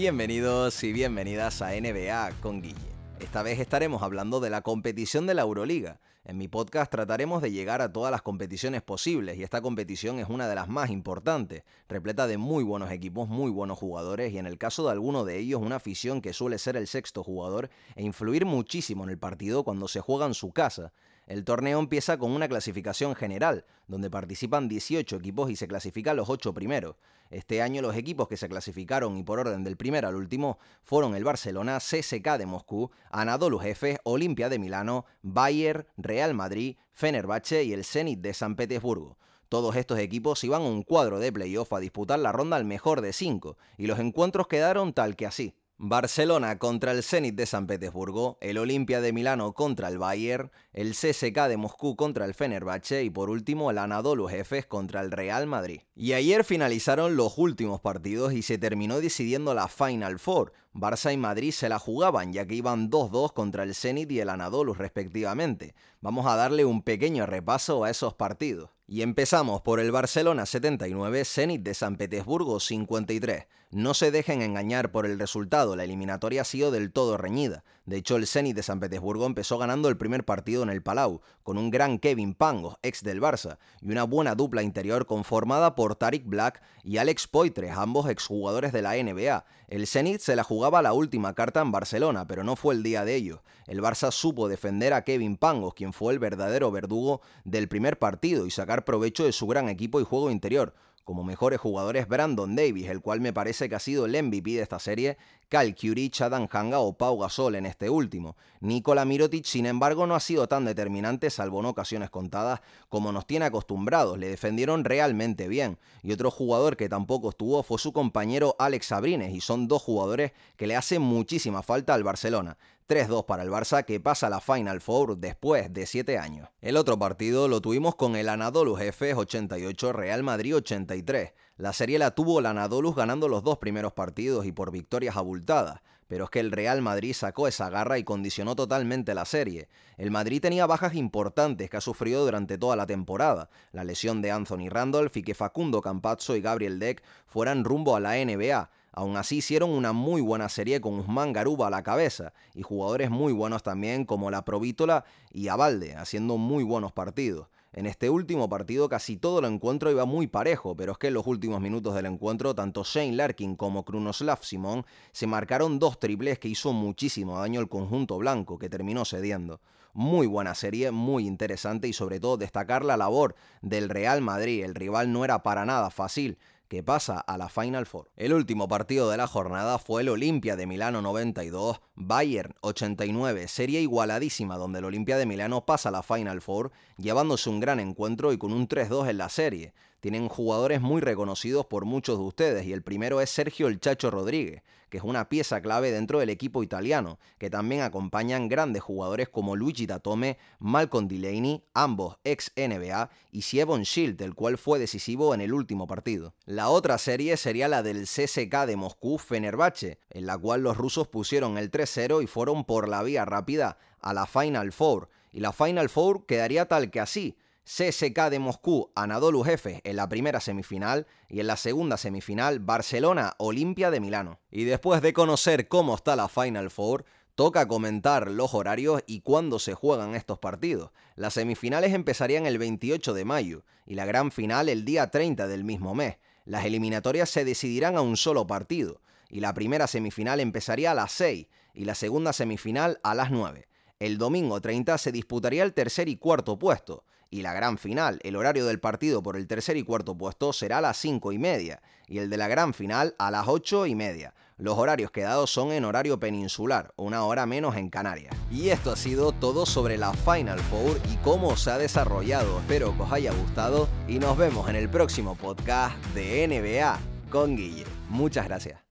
Bienvenidos y bienvenidas a NBA con Guille. Esta vez estaremos hablando de la competición de la Euroliga. En mi podcast trataremos de llegar a todas las competiciones posibles y esta competición es una de las más importantes, repleta de muy buenos equipos, muy buenos jugadores y en el caso de alguno de ellos una afición que suele ser el sexto jugador e influir muchísimo en el partido cuando se juega en su casa. El torneo empieza con una clasificación general, donde participan 18 equipos y se clasifican los 8 primeros. Este año los equipos que se clasificaron y por orden del primero al último fueron el Barcelona, CSK de Moscú, Anadolu Efes, Olimpia de Milano, Bayern, Real Madrid, Fenerbahce y el Zenit de San Petersburgo. Todos estos equipos iban a un cuadro de playoff a disputar la ronda al mejor de 5, y los encuentros quedaron tal que así. Barcelona contra el Zenit de San Petersburgo, el Olimpia de Milano contra el Bayern, el CSK de Moscú contra el Fenerbahce y por último el Anadolu Efes contra el Real Madrid. Y ayer finalizaron los últimos partidos y se terminó decidiendo la Final Four. Barça y Madrid se la jugaban ya que iban 2-2 contra el Zenit y el Anadolu respectivamente. Vamos a darle un pequeño repaso a esos partidos. Y empezamos por el Barcelona 79, Zenit de San Petersburgo 53. No se dejen engañar por el resultado, la eliminatoria ha sido del todo reñida. De hecho, el Zenit de San Petersburgo empezó ganando el primer partido en el Palau, con un gran Kevin Pangos, ex del Barça, y una buena dupla interior conformada por Tariq Black y Alex Poitres, ambos exjugadores de la NBA. El Zenit se la jugaba la última carta en Barcelona, pero no fue el día de ellos. El Barça supo defender a Kevin Pangos, quien fue el verdadero verdugo del primer partido, y sacar provecho de su gran equipo y juego interior. Como mejores jugadores Brandon Davis, el cual me parece que ha sido el MVP de esta serie, Cal Curich, Adam Hanga o Pau Gasol en este último. Nikola Mirotic, sin embargo, no ha sido tan determinante, salvo en ocasiones contadas, como nos tiene acostumbrados. Le defendieron realmente bien. Y otro jugador que tampoco estuvo fue su compañero Alex Sabrines, y son dos jugadores que le hacen muchísima falta al Barcelona. 3-2 para el Barça que pasa a la Final Four después de 7 años. El otro partido lo tuvimos con el Anadolu Efes 88 Real Madrid 83. La serie la tuvo el Anadolu ganando los dos primeros partidos y por victorias abultadas, pero es que el Real Madrid sacó esa garra y condicionó totalmente la serie. El Madrid tenía bajas importantes que ha sufrido durante toda la temporada, la lesión de Anthony Randolph y que Facundo Campazzo y Gabriel Deck fueran rumbo a la NBA, Aún así hicieron una muy buena serie con Usman Garuba a la cabeza y jugadores muy buenos también como la Provítola y Abalde, haciendo muy buenos partidos. En este último partido casi todo el encuentro iba muy parejo, pero es que en los últimos minutos del encuentro tanto Shane Larkin como Krunoslav Simón se marcaron dos triples que hizo muchísimo daño al conjunto blanco, que terminó cediendo. Muy buena serie, muy interesante y sobre todo destacar la labor del Real Madrid. El rival no era para nada fácil que pasa a la Final Four. El último partido de la jornada fue el Olimpia de Milano 92, Bayern 89, serie igualadísima donde el Olimpia de Milano pasa a la Final Four, llevándose un gran encuentro y con un 3-2 en la serie. Tienen jugadores muy reconocidos por muchos de ustedes y el primero es Sergio El Chacho Rodríguez, que es una pieza clave dentro del equipo italiano, que también acompañan grandes jugadores como Luigi Datome, Malcolm Delaney, ambos ex NBA, y Siebon Shield, el cual fue decisivo en el último partido. La otra serie sería la del CSK de Moscú Fenerbahce, en la cual los rusos pusieron el 3-0 y fueron por la vía rápida a la Final Four, y la Final Four quedaría tal que así, CSK de Moscú, Anadolu Jefe en la primera semifinal y en la segunda semifinal Barcelona, Olimpia de Milano. Y después de conocer cómo está la Final Four, toca comentar los horarios y cuándo se juegan estos partidos. Las semifinales empezarían el 28 de mayo y la gran final el día 30 del mismo mes. Las eliminatorias se decidirán a un solo partido y la primera semifinal empezaría a las 6 y la segunda semifinal a las 9. El domingo 30 se disputaría el tercer y cuarto puesto y la gran final, el horario del partido por el tercer y cuarto puesto será a las 5 y media y el de la gran final a las 8 y media. Los horarios quedados son en horario peninsular, una hora menos en Canarias. Y esto ha sido todo sobre la Final Four y cómo se ha desarrollado. Espero que os haya gustado y nos vemos en el próximo podcast de NBA con Guille. Muchas gracias.